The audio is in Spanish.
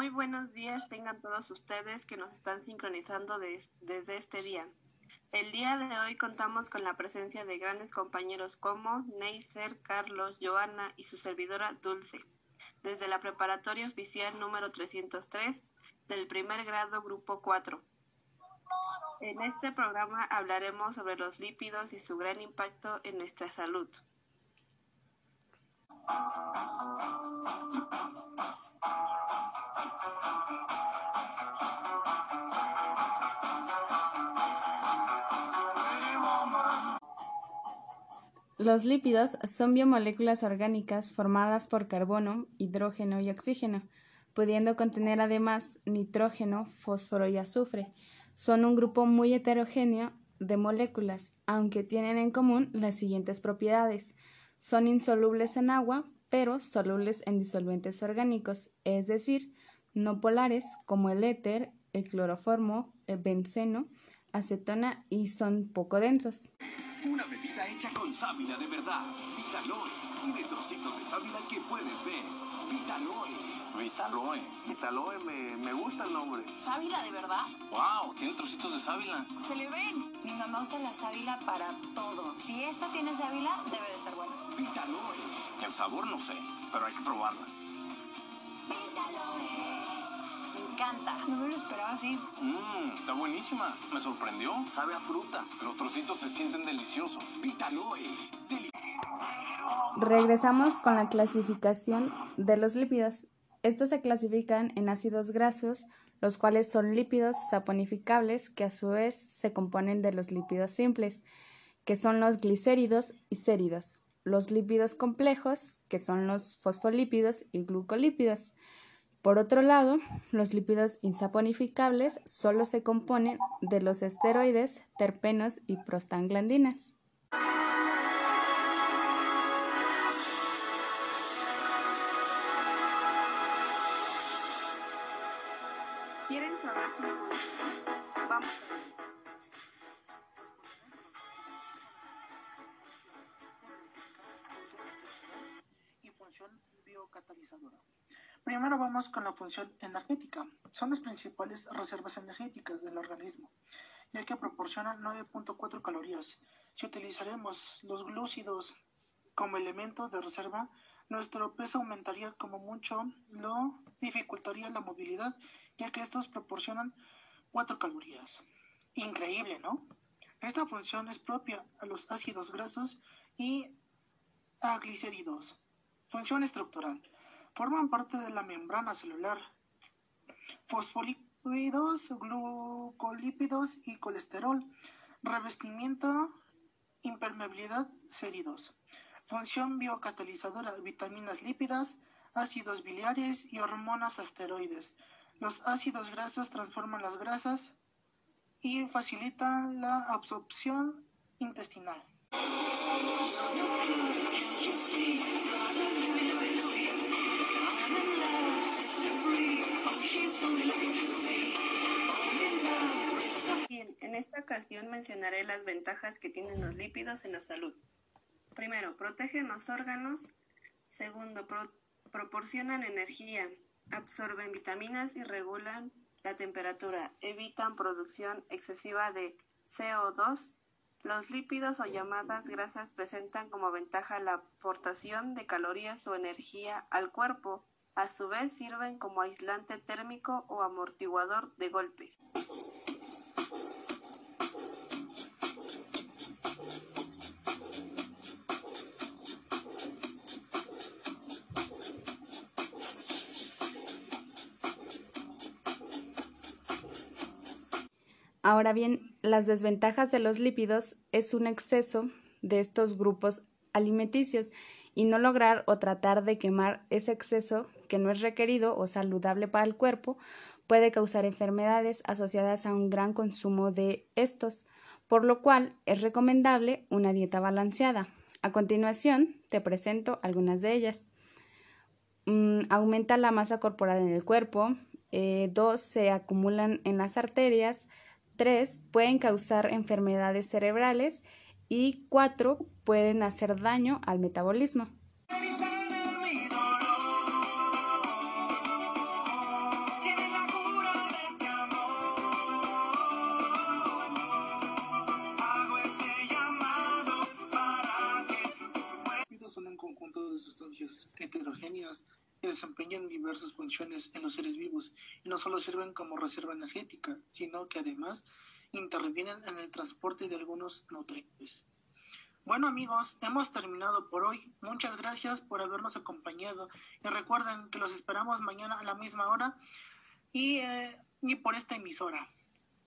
Muy buenos días tengan todos ustedes que nos están sincronizando desde este día. El día de hoy contamos con la presencia de grandes compañeros como Neisser, Carlos, Joana y su servidora Dulce, desde la preparatoria oficial número 303 del primer grado grupo 4. En este programa hablaremos sobre los lípidos y su gran impacto en nuestra salud. Los lípidos son biomoléculas orgánicas formadas por carbono, hidrógeno y oxígeno, pudiendo contener además nitrógeno, fósforo y azufre. Son un grupo muy heterogéneo de moléculas, aunque tienen en común las siguientes propiedades. Son insolubles en agua, pero solubles en disolventes orgánicos, es decir, no polares como el éter, el cloroformo, el benceno, acetona y son poco densos. Hecha con sábila de verdad. Vitaloe. Tiene trocitos de sábila que puedes ver. Vitaloe. Vitaloe. Vitaloe, me, me gusta el nombre. ¿Sábila de verdad? ¡Wow! Tiene trocitos de sábila. Se le ven. Mi mamá usa la sábila para todo. Si esta tiene sábila, debe de estar buena. Vitaloe. El sabor no sé, pero hay que probarla. Encanta. No me lo esperaba así. Mmm, está buenísima. Me sorprendió. Sabe a fruta. Los trocitos se sienten deliciosos. Vitaloe. Regresamos con la clasificación de los lípidos. Estos se clasifican en ácidos grasos, los cuales son lípidos saponificables que a su vez se componen de los lípidos simples, que son los glicéridos y séridos, los lípidos complejos, que son los fosfolípidos y glucolípidos. Por otro lado, los lípidos insaponificables solo se componen de los esteroides, terpenos y prostaglandinas. ¿Quieren saber sus? Vamos a Primero vamos con la función energética. Son las principales reservas energéticas del organismo, ya que proporcionan 9.4 calorías. Si utilizaremos los glúcidos como elemento de reserva, nuestro peso aumentaría como mucho, lo dificultaría la movilidad, ya que estos proporcionan 4 calorías. Increíble, ¿no? Esta función es propia a los ácidos grasos y a glicéridos. Función estructural. Forman parte de la membrana celular. Fosfolípidos, glucolípidos y colesterol. Revestimiento, impermeabilidad, séridos. Función biocatalizadora, vitaminas lípidas, ácidos biliares y hormonas asteroides. Los ácidos grasos transforman las grasas y facilitan la absorción intestinal. Mencionaré las ventajas que tienen los lípidos en la salud. Primero, protegen los órganos. Segundo, pro- proporcionan energía. Absorben vitaminas y regulan la temperatura. Evitan producción excesiva de CO2. Los lípidos o llamadas grasas presentan como ventaja la aportación de calorías o energía al cuerpo. A su vez sirven como aislante térmico o amortiguador de golpes. Ahora bien, las desventajas de los lípidos es un exceso de estos grupos alimenticios y no lograr o tratar de quemar ese exceso que no es requerido o saludable para el cuerpo puede causar enfermedades asociadas a un gran consumo de estos, por lo cual es recomendable una dieta balanceada. A continuación, te presento algunas de ellas. Mm, aumenta la masa corporal en el cuerpo. Eh, dos, se acumulan en las arterias. Tres, pueden causar enfermedades cerebrales. Y cuatro, pueden hacer daño al metabolismo. son un conjunto de sustancias heterogéneas que desempeñan diversas funciones en los seres vivos y no solo sirven como reserva energética, sino que además intervienen en el transporte de algunos nutrientes. Bueno amigos, hemos terminado por hoy. Muchas gracias por habernos acompañado y recuerden que los esperamos mañana a la misma hora y, eh, y por esta emisora.